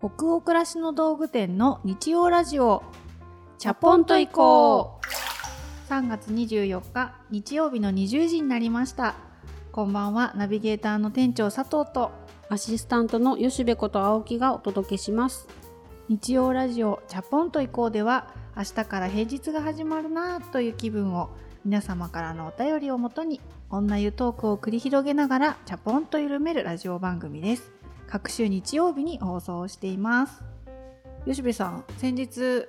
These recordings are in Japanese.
北欧暮らしの道具店の日曜ラジオ。チャポンと行こう。3月24日日曜日の20時になりました。こんばんは。ナビゲーターの店長佐藤と。アシスタントの吉部こと青木がお届けします。日曜ラジオチャポンと行こうでは明日から平日が始まるなという気分を皆様からのお便りをもとに女湯トークを繰り広げながらチャポンと緩めるラジオ番組です各週日曜日に放送しています。吉部さん先日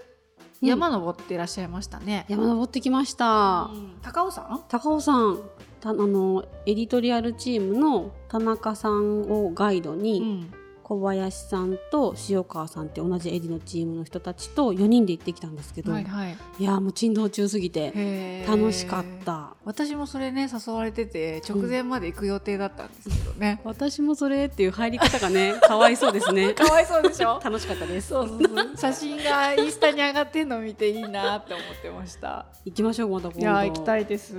山登っていらっしゃいましたね、山登ってきました、うん。高尾山？高尾さんたあのエディトリアルチームの田中さんをガイドに、ん小林さんと塩川さんって同じエディのチームの人たちと4人で行ってきたんですけど、はいはい。いやーもう珍道中すぎて楽しかった。私もそれね誘われてて直前まで行く予定だったんですけどね、私もそれっていう入り方がね かわいそうですね。かわいそうでしょ？楽しかったです。そうそうそう。写真がインスタに上がってんの見ていいなって思ってました。行きましょうまた今度。いやー行きたいです。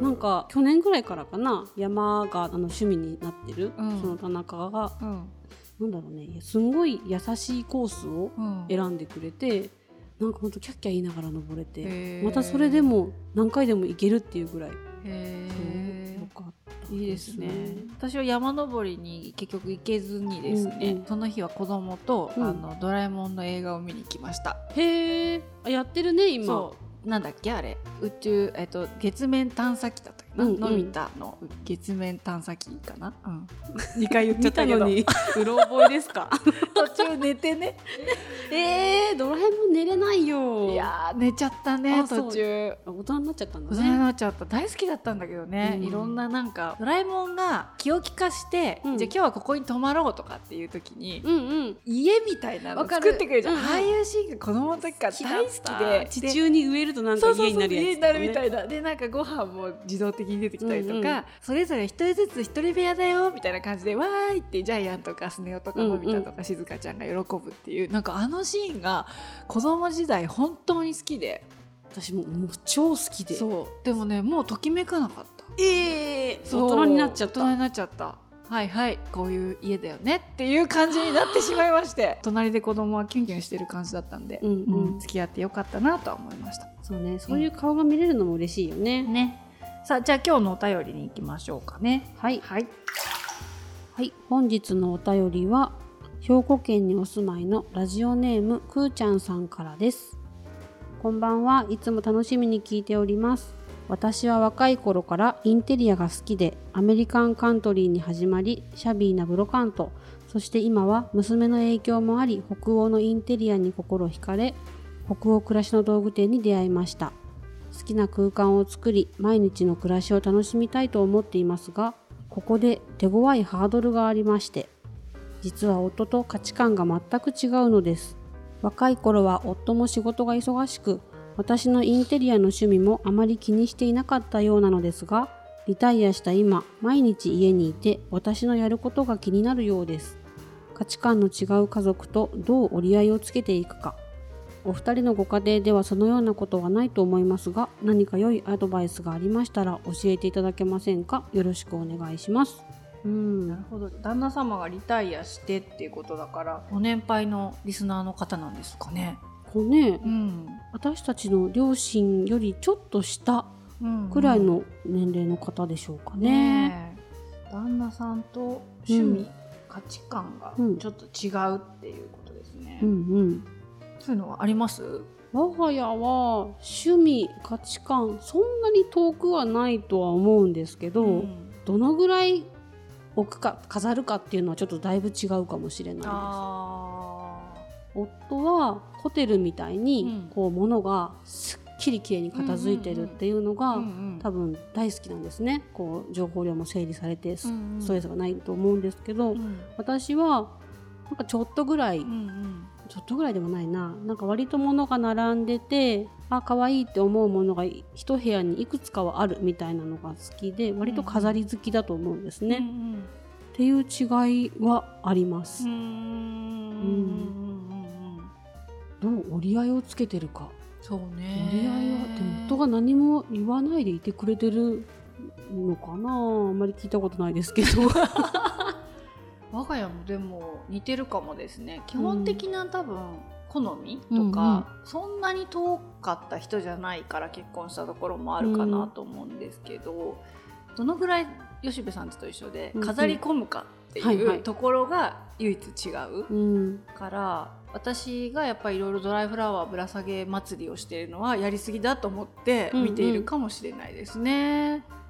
なんか去年ぐらいからかな山があの趣味になってる、うん。その田中が。うんなんだろうね。すんごい優しいコースをうん。選んでくれて、なんかほんとキャッキャ言いながら登れへてー。またそれでも何回でも行けるっていうぐらい、へよかったーいいですね。私は山登りに結局行けずにですね、うんうん。その日は子供と、うん。あのドラえもんの映画を見に行きました。へえやってるね今。そう。なんだっけあれ。宇宙えっと月面探査機だったっけな、うんうん。のび太の月面探査機かな、うん、2回言っちゃっ見たけど。たのに。うろ覚えですか？途中寝てね。えー、ドラえもん寝れないよ。いやー寝ちゃったね途中。大人になっちゃったんだ大人にねなっちゃった。大好きだったんだけどね、うんいろんななんかドラえもんが気を利かして、うん。じゃあ今日はここに泊まろうとかっていう時に、うんうん。家みたいなの作ってくれるじゃん、うんうん。ああいうシーンが子供の時から大好きで。地中に植えるとなんかそうそうそう家になるやつ、家になるみたいな。でなんかご飯も自動的に出てきたりとか、うんうん。それぞれ一人ずつ一人部屋だよみたいな感じでわーいってジャイアンとかスネ夫とかうんうんのび太とか静香ちゃんが喜ぶっていう、なんかあのシーンが子供時代本当に好きで。私ももう超好きで。そう。でもねもうときめかなかった。ええそう。大人になっちゃった。大人になっちゃった。はいはい。こういう家だよねっていう感じになってしまいまして。隣で子供はキュンキュンしてる感じだったんで、うんうん。付き合ってよかったなとは思いました。そうね。そういう顔が見れるのも嬉しいよね、ねさあじゃあ今日のお便りに行きましょうかね。はい。はい。はい、本日のお便りは兵庫県にお住まいのラジオネームくーちゃんさんからです。こんばんは。いつも楽しみに聞いております。私は若い頃からインテリアが好きでアメリカンカントリーに始まりシャビーなブロカント。そして今は娘の影響もあり北欧のインテリアに心惹かれ北欧暮らしの道具店に出会いました好きな空間を作り毎日の暮らしを楽しみたいと思っていますがここで手強いハードルがありまして実は夫と価値観が全く違うのです。若い頃は夫も仕事が忙しく私のインテリアの趣味もあまり気にしていなかったようなのですがリタイアした今毎日家にいて私のやることが気になるようです。価値観の違う家族とどう折り合いをつけていくか。お二人のご家庭ではそのようなことはないと思いますが何か良いアドバイスがありましたら教えていただけませんか？よろしくお願いします。うん。なるほど。旦那様がリタイアしてっていうことだからご年配のリスナーの方なんですかね。こうねうん、私たちの両親よりちょっと下うんくらいの年齢の方でしょうかね。ねえ。旦那さんと趣味、うん。価値観がうん。ちょっと違うっていうことですね、うんうんそういうのはあります？我が家は趣味価値観そんなに遠くはないとは思うんですけど、ん。どのぐらい置くか飾るかっていうのはちょっとだいぶ違うかもしれないです。あ夫はホテルみたいにうん。こう物がすっきりきれいに片付いてるっていうのが、多分大好きなんですね。こう情報量も整理されてストレスがないと思うんですけど、うん。私はなんかちょっとぐらい、ちょっとぐらいでもないな。なんか割と物が並んでてあ可愛いって思うものが一部屋にいくつかはあるみたいなのが好きで割と飾り好きだと思うんですね、っうんていう違いはあります、うんうんどう折り合いをつけてるか。そうね。折り合いはでも夫が何も言わないでいてくれてるのかな。あんまり聞いたことないですけど 我が家もでも似てるかもですね。基本的な多分好みとか、そんなに遠かった人じゃないから結婚したところもあるかなと思うんですけど、どのぐらい吉部さんと一緒で飾り込むかっていうところが唯一違うから私がやっぱりいろいろドライフラワーぶら下げ祭りをしているのはやりすぎだと思って見ているかもしれないですね。うんうん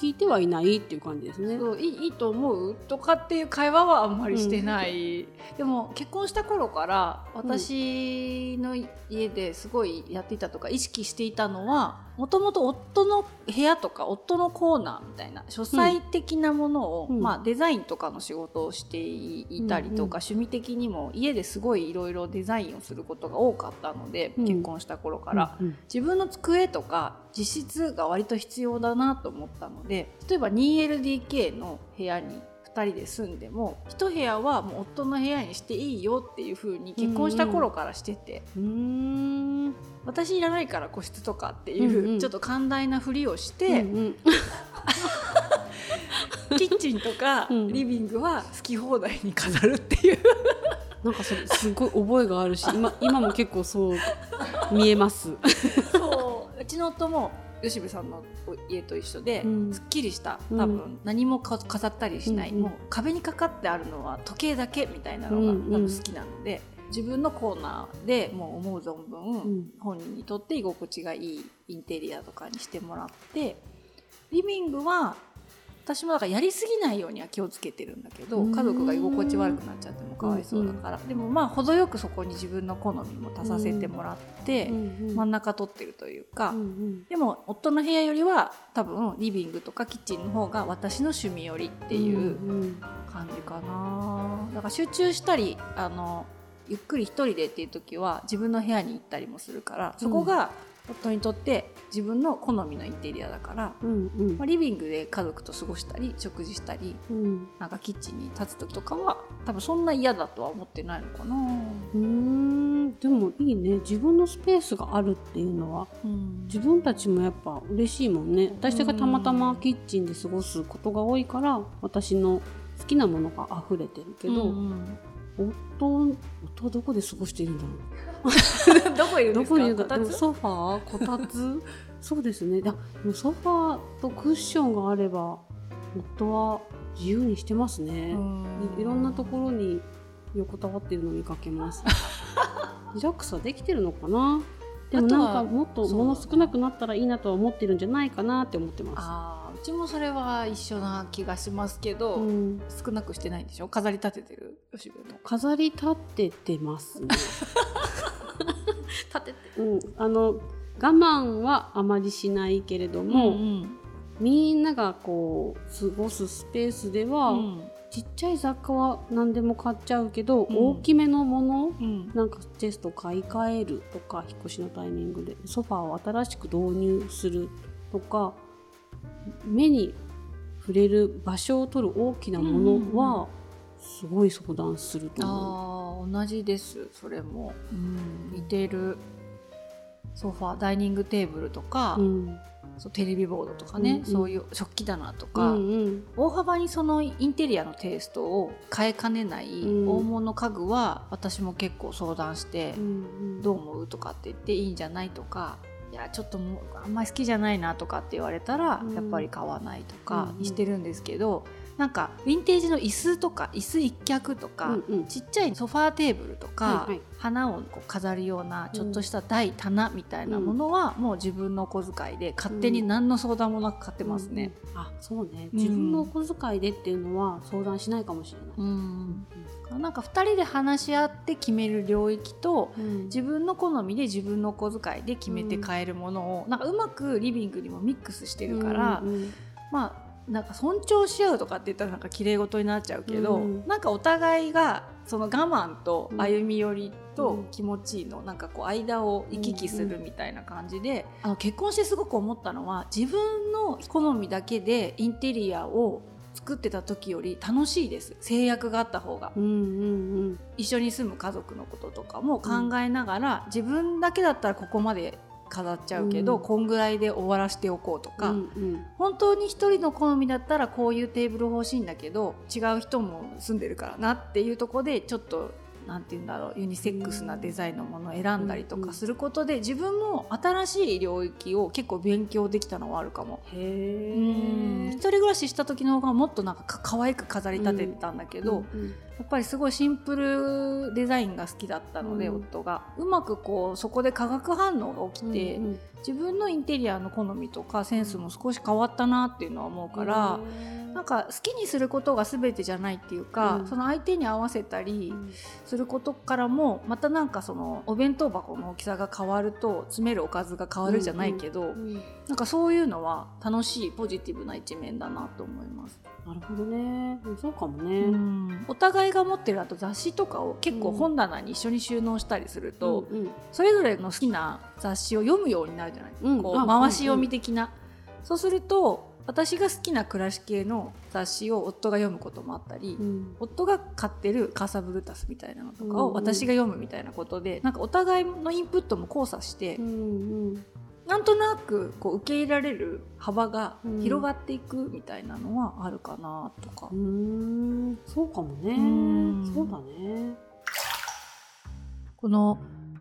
聞いてはいないっていう感じですね。そういいと思うとかっていう会話はあんまりしてない、うん、でも結婚した頃から私の家ですごいやっていたとか意識していたのはもともと夫の部屋とか夫のコーナーみたいな書斎的なものを、うん、まあ、デザインとかの仕事をしていたりとか、うんうん、趣味的にも家ですごいいろいろデザインをすることが多かったので、うん、結婚した頃から、うんうん、自分の机とか実質が割と必要だなと思ったので例えば 2LDK の部屋に2人で住んでも1部屋はもう夫の部屋にしていいよっていう風に結婚した頃からしてて。うん。私いらないから個室とかっていう、ちょっと寛大なふりをして、うんうん、キッチンとかリビングは好き放題に飾るっていう。なんかそれすごい覚えがあるし今今も結構そう見えます。そう。うちの夫も吉部さんの家と一緒で、うん、すっきりした多分、何も飾ったりしない、うん、もう壁にかかってあるのは時計だけみたいなのが、多分好きなので。自分のコーナーでもう思う存分、本人にとって居心地がいいインテリアとかにしてもらってリビングは私もだからやりすぎないようには気をつけてるんだけど家族が居心地悪くなっちゃってもかわいそうだから、でもまあ程よくそこに自分の好みも足させてもらって、真ん中取ってるというか、でも夫の部屋よりは多分リビングとかキッチンの方が私の趣味よりっていう感じかな。だから集中したりあのゆっくり一人でっていう時は自分の部屋に行ったりもするからそこが夫にとって自分の好みのインテリアだから、うんうん、まあ、リビングで家族と過ごしたり食事したり、うん、なんかキッチンに立つ時とかは多分そんな嫌だとは思ってないのかな。うん。でもいいね。自分のスペースがあるっていうのは、うん、自分たちもやっぱ嬉しいもんね。私がたまたまキッチンで過ごすことが多いから私の好きなものが溢れてるけど、うんうん夫夫はどこで過ごしているんだろう。どこいるんですか？どこにソファー？こたつ？そうですね。でもソファーとクッションがあれば夫は自由にしてますね。いろんなところに横たわっているの見かけます。リラックスはできてるのかな？でもなんかもっと物少なくなったらいいなとは思ってるんじゃないかなって思ってますうちもそれは一緒な気がしますけど、うん、少なくしてないんでしょ？飾り立ててる？吉部の。飾り立ててます。ね 立てて、うん、あの我慢はあまりしないけれども、うんうん、みんながこう過ごすスペースでは、うん、ちっちゃい雑貨は何でも買っちゃうけど、うん、大きめのもの、うん、なんかチェスト買い替えるとか引っ越しのタイミングでソファーを新しく導入するとか目に触れる場所を取る大きなものは、すごい相談すると思う。あ同じですそれも、うん、似てるソファダイニングテーブルとか、うん、そうテレビボードとかね、うんうん、そういう食器棚とか、うんうん、大幅にそのインテリアのテイストを変えかねない大物家具は私も結構相談して、どう思うとかって言っていいんじゃないとかいやちょっともうあんまり好きじゃないなとかって言われたら、やっぱり買わないとかにしてるんですけど、なんかヴィンテージの椅子とか椅子一脚とか、うんうん、ちっちゃいソファーテーブルとか、はいはい、花をこう飾るようなちょっとした台、棚みたいなものは、もう自分のお小遣いで勝手に何の相談もなく買ってますね。うん、あそうね。自分のお小遣いでっていうのは相談しないかもしれない。うん。なんか2人で話し合って決める領域と、うん、自分の好みで自分のお小遣いで決めて買えるものを、うん、なんかうまくリビングにもミックスしてるから、うんうん、まあなんか尊重し合うとかって言ったらなんか綺麗事になっちゃうけど、うん、なんかお互いがその我慢と歩み寄りと気持ちいいの、なんかこう間を行き来するみたいな感じで、あの結婚してすごく思ったのは自分の好みだけでインテリアを作ってた時より楽しいです。制約があった方が、うんうんうん、一緒に住む家族のこととかも考えながら、うん、自分だけだったらここまで飾っちゃうけど、うん。こんぐらいで終わらしておこうとか、うんうん。本当に一人の好みだったらこういうテーブル欲しいんだけど違う人も住んでるからなっていうところでちょっとなんて言うんだろうユニセックスなデザインのものを選んだりとかすることで自分も新しい領域を結構勉強できたのはあるかも。へうん。一え人暮らしした時の方がもっとなんかか可愛く飾り立ててたんだけど、やっぱりすごいシンプルデザインが好きだったので、うん。夫が。うまくこうそこで化学反応が起きて、うん自分のインテリアの好みとかセンスも少し変わったなっていうのは思うから、なんか好きにすることが全てじゃないっていうか、うん。その相手に合わせたりすることからもまたなんかそのお弁当箱の大きさが変わると詰めるおかずが変わるじゃないけど、うん。なんかそういうのは楽しいポジティブな一面だなと思います。なるほどね。うんそうかもね。うん。お互いが持ってるあと雑誌とかを結構本棚に一緒に収納したりすると、うんうん。それぞれの好きな雑誌を読むようになるじゃない、うん。あこう回し読み的な、そうすると私が好きな暮らし系の雑誌を夫が読むこともあったり、うん。夫が買ってるカーサブルタスみたいなのとかうんうん。を私が読むみたいなことで、なんかお互いのインプットも交差して、うんうんなんとなくこう受け入れられる幅がうん。広がっていくみたいなのはあるかなとか。う。ん。そうかもね。うん。そうだね。この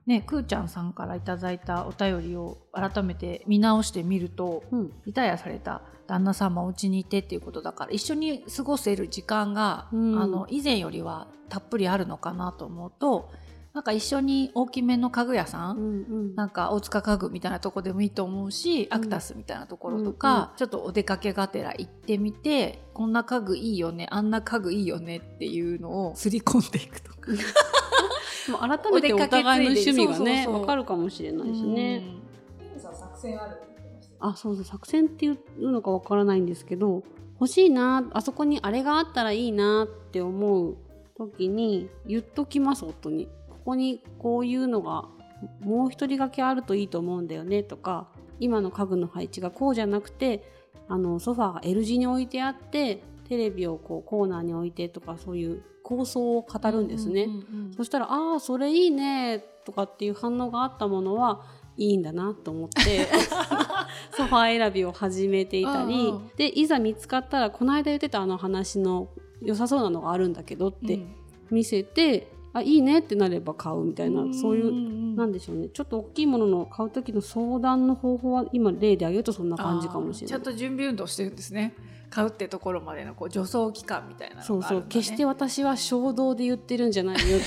ね、くーちゃんさんからいただいたお便りを改めて見直してみるとうん。リタイアされた旦那様お家にいてっていうことだから一緒に過ごせる時間が、うん。あの以前よりはたっぷりあるのかなと思うとなんか一緒に大きめの家具屋さん、うんうん。なんか大塚家具みたいなとこでもいいと思うし、アクタスみたいなところとか、うんうんちょっとお出かけがてら行ってみてこんな家具いいよねあんな家具いいよねっていうのをすり込んでいくとか。で も改めてお互いの趣味がねお出かるかもしれないしね。作戦あるって言ってましたよあそうそう作戦っていうのかわからないんですけど欲しいなあそこにあれがあったらいいなって思う時に言っときます夫にここにこういうのがもう一人掛けあるといいと思うんだよねとか今の家具の配置がこうじゃなくてあのソファーが L 字に置いてあってテレビをこうコーナーに置いてとかそういう構想を語るんですね。そしたら「ああそれいいね」とかっていう反応があったものはいいんだなと思って ソファー選びを始めていたりうんうん。でいざ見つかったらこの間言ってたあの話の良さそうなのがあるんだけどってうん。見せて、あいいねってなれば買うみたいな、そういう。んなんでしょうね。ちょっと大きいものの買う時の相談の方法は今例で挙げるとそんな感じかもしれない。ちゃんと準備運動してるんですね。買うってところまでのこう助走期間みたいなね、そうそう決して私は衝動で言ってるんじゃないよ。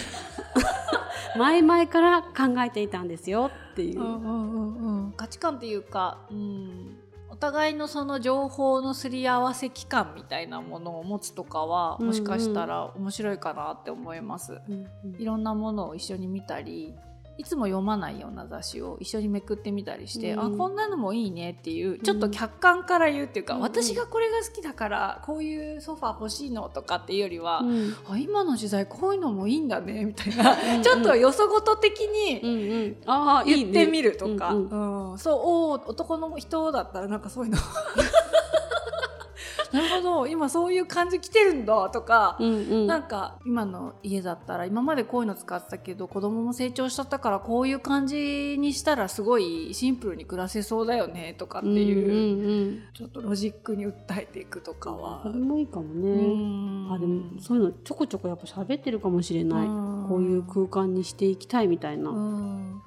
前々から考えていたんですよっていう。うんうんうんうん。価値観っていうか、うん、お互いのその情報のすり合わせ期間みたいなものを持つとかはうんうん。もしかしたら面白いかなって思います、うん。いろんなものを一緒に見たりいつも読まないような雑誌を一緒にめくってみたりして、うん。あこんなのもいいねっていうちょっと客観から言うっていうか、うん。私がこれが好きだからこういうソファー欲しいのとかっていうよりは、うん。あ今の時代こういうのもいいんだねみたいな、う ん ちょっとよそごと的にうんうん、あ言ってみるとか、うんうん。うん。そうおー男の人だったらなんかそういうの なるほど。今そういう感じ来てるんだとか、うんうん。なんか今の家だったら今までこういうの使ってたけど子供も成長しちゃったからこういう感じにしたらすごいシンプルに暮らせそうだよねとかっていう、うんうんちょっとロジックに訴えていくとかうん、はそれ。もいいかもうね、ん。あでもそういうのちょこちょこやっぱ喋ってるかもしれない、うん。こういう空間にしていきたいみたいな、うん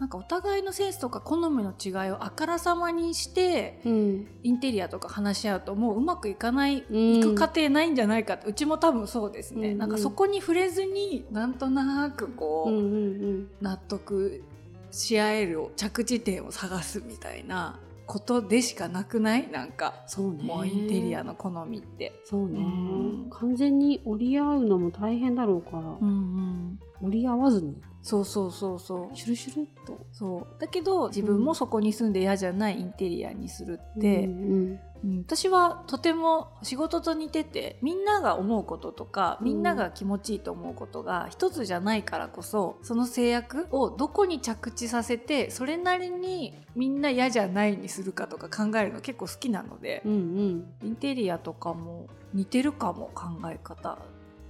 なんかお互いのセンスとか好みの違いをあからさまにしてうん。インテリアとか話し合うともううまくいかない、うんいく過程ないんじゃないかってうちも多分そうですね、うんうん。なんかそこに触れずになんとなくこう、うんうん納得し合える着地点を探すみたいなことでしかなくない？なんかそうね。もうインテリアの好みって。そうね、うん。完全に折り合うのも大変だろうから、うんうん。折り合わずにそうそうそうそう。シュルシュルっと。そう。だけど自分もそこに住んで嫌じゃないインテリアにするって、うんうん私はとても仕事と似ててみんなが思うこととかみんなが気持ちいいと思うことが一つじゃないからこそその制約をどこに着地させてそれなりにみんな嫌じゃないにするかとか考えるの結構好きなのでうんうん。インテリアとかも似てるかも考え方、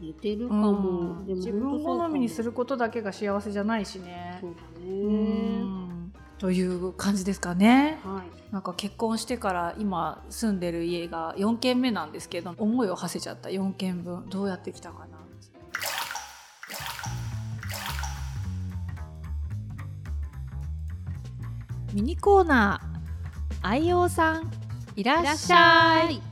似てるかも、うん。でも自分好みにするることだけが幸せじゃないしね。そうだね、うん。という感じですかね。はい。なんか結婚してから今住んでる家が4軒目なんですけど思いを馳せちゃった。4軒分。どうやってきたかな。ミニコーナー。愛用さん。いらっしゃい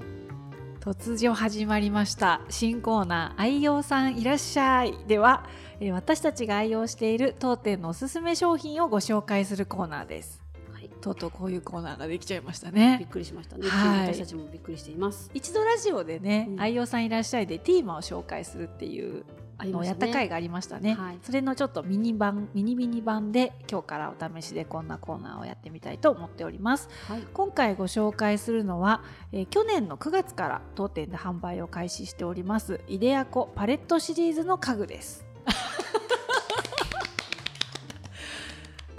突如始まりました新コーナー愛用さんいらっしゃいではえー私たちが愛用している当店のおすすめ商品をご紹介するコーナーですはい。とうとうこういうコーナーができちゃいましたびっねくりしましたね。はい私たちもびっくりしています。一度ラジオでね、うん愛用さんいらっしゃいでティーマを紹介するっていうありましたね。やった回がありましたねはいそれのちょっとミニ版ミニミニ版で今日からお試しでこんなコーナーをやってみたいと思っておりますはい。今回ご紹介するのは、えー去年の9月から当店で販売を開始しておりますイデアコパレットシリーズの家具です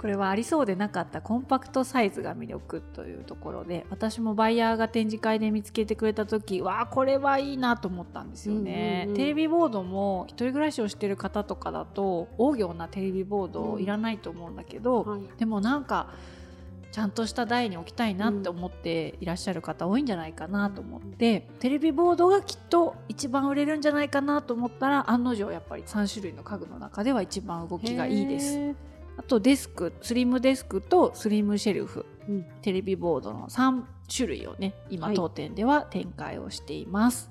これはありそうでなかったコンパクトサイズが魅力というところで私もバイヤーが展示会で見つけてくれた時わあこれはいいなと思ったんですよね、うんうんうんテレビボードも一人暮らしをしてる方とかだと大行なテレビボードいらないと思うんだけど、はい。でもなんかちゃんとした台に置きたいなって思っていらっしゃる方多いんじゃないかなと思って、テレビボードがきっと一番売れるんじゃないかなと思ったら案の定やっぱり3種類の家具の中では一番動きがいいです。あとデスクスリムデスクとスリムシェルフうん。テレビボードの3種類をね今はい当店では展開をしています。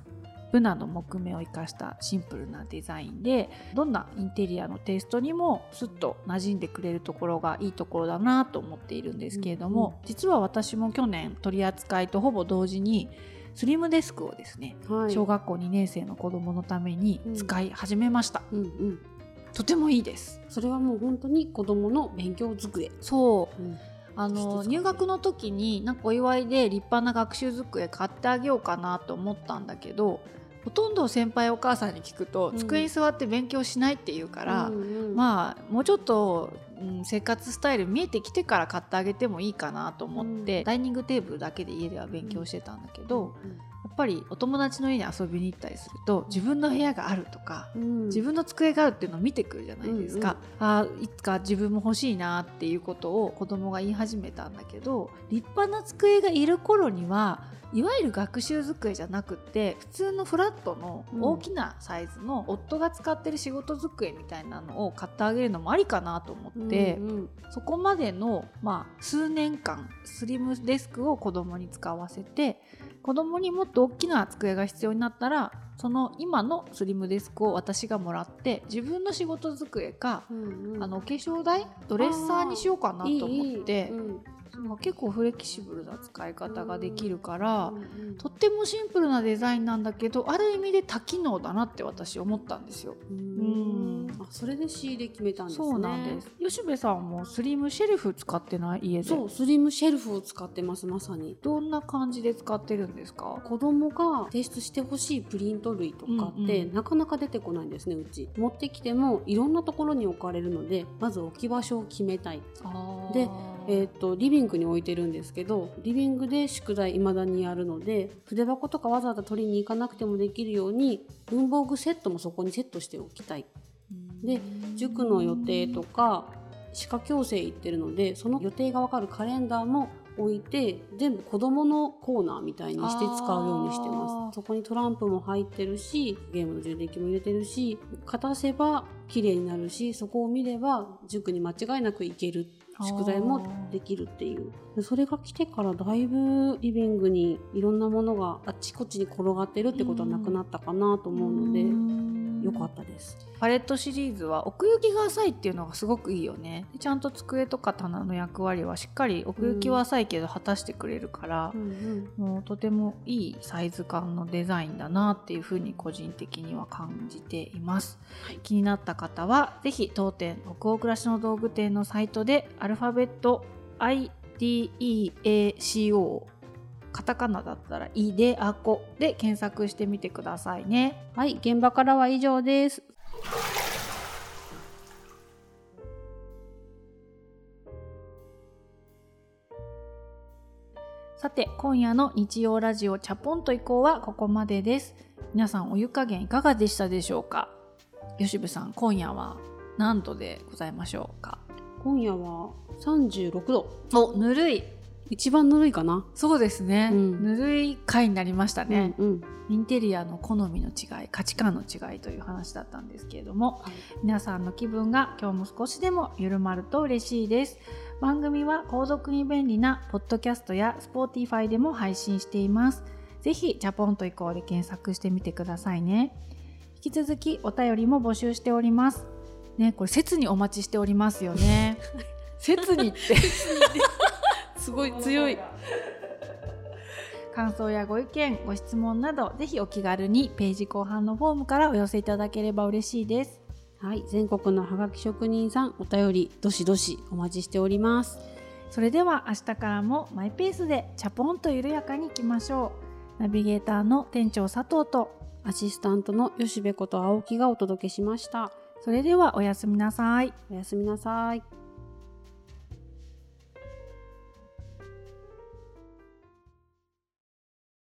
ブナの木目を生かしたシンプルなデザインでどんなインテリアのテイストにもスッと馴染んでくれるところがいいところだなと思っているんですけれども、うん実は私も去年取り扱いとほぼ同時にスリムデスクをですね、はい。小学校2年生の子供のために使い始めました、うんうん。とてもいいです。それはもう本当に子供の勉強机。そう。うん。あの入学の時になんかお祝いで立派な学習机買ってあげようかなと思ったんだけどほとんど先輩お母さんに聞くと、うん。机に座って勉強しないって言うから、うんうん、まあもうちょっと、うん生活スタイル見えてきてから買ってあげてもいいかなと思って、うん。ダイニングテーブルだけで家では勉強してたんだけど、うんやっぱりお友達の家に遊びに行ったりすると自分の部屋があるとか、うん、自分の机があるっていうのを見てくるじゃないですか、あーいつか自分も欲しいなっていうことを子供が言い始めたんだけど立派な机がいる頃にはいわゆる学習机じゃなくって普通のフラットの大きなサイズの夫が使ってる仕事机みたいなのを買ってあげるのもありかなと思って、うんうん。そこまでの、まあ、数年間スリムデスクを子供に使わせて子供にもっと大きな机が必要になったらその今のスリムデスクを私がもらって自分の仕事机か、うんうん。あのお化粧台ドレッサーにしようかなと思ってうんなんか結構フレキシブルな使い方ができるから、とってもシンプルなデザインなんだけどある意味で多機能だなって私思ったんですよ。うん。あそれで仕入れ決めたんですね。そうなんです。吉部さんもスリムシェルフ使ってない家で？そうスリムシェルフを使ってますまさに。どんな感じで使ってるんですか？子供が提出してほしいプリント類とかって、うんうん。なかなか出てこないんですねうち。持ってきてもいろんなところに置かれるのでまず置き場所を決めたい。でえー、とリビングに置いてるんですけどリビングで宿題未だにやるので筆箱とかわざわざ取りに行かなくてもできるように文房具セットもそこにセットしておきたい。で塾の予定とか歯科矯正行ってるのでその予定がわかるカレンダーも置いて全部子供のコーナーみたいにして使うようにしてます。そこにトランプも入ってるしゲームの充電器も入れてるしかたせば綺麗になるしそこを見れば塾に間違いなく行ける宿題もできるっていう。でそれが来てからだいぶリビングにいろんなものがあっちこっちに転がってるってことはなくなったかなと思うので、よかったです。パレットシリーズは奥行きが浅いっていうのがすごくいいよね。でちゃんと机とか棚の役割はしっかり奥行きは浅いけど果たしてくれるから、もうとてもいいサイズ感のデザインだなっていうふうに個人的には感じています、気になった方はぜひ当店北欧暮らしの道具店のサイトでアルファベット IDEACO カタカナだったら「イデアコ」で検索してみてくださいね。はい、現場からは以上です。さて今夜の日曜ラジオチャポンと以降はここまでです。皆さんお湯加減いかがでしたでしょうか？吉部さん今夜は何度でございましょうか？今夜は36度。おぬるい一番ぬるいかな。そうですね、うん。ぬるい回になりましたね、うんうん。インテリアの好みの違い価値観の違いという話だったんですけれどもはい。皆さんの気分が今日も少しでも緩まると嬉しいです。番組は購読に便利なポッドキャストや Spotify でも配信しています。ぜひジャポンと移行で検索してみてくださいね。引き続きお便りも募集しております。ねこれ切にお待ちしておりますよね。切にってすごい強い。感想やご意見ご質問などぜひお気軽にページ後半のフォームからお寄せいただければ嬉しいです。はい全国のハガキ職人さんお便りどしどしお待ちしております。それでは明日からもマイペースでチャポンと緩やかにいきましょう。ナビゲーターの店長佐藤とアシスタントの吉部こと青木がお届けしました。それではおやすみなさい。おやすみなさい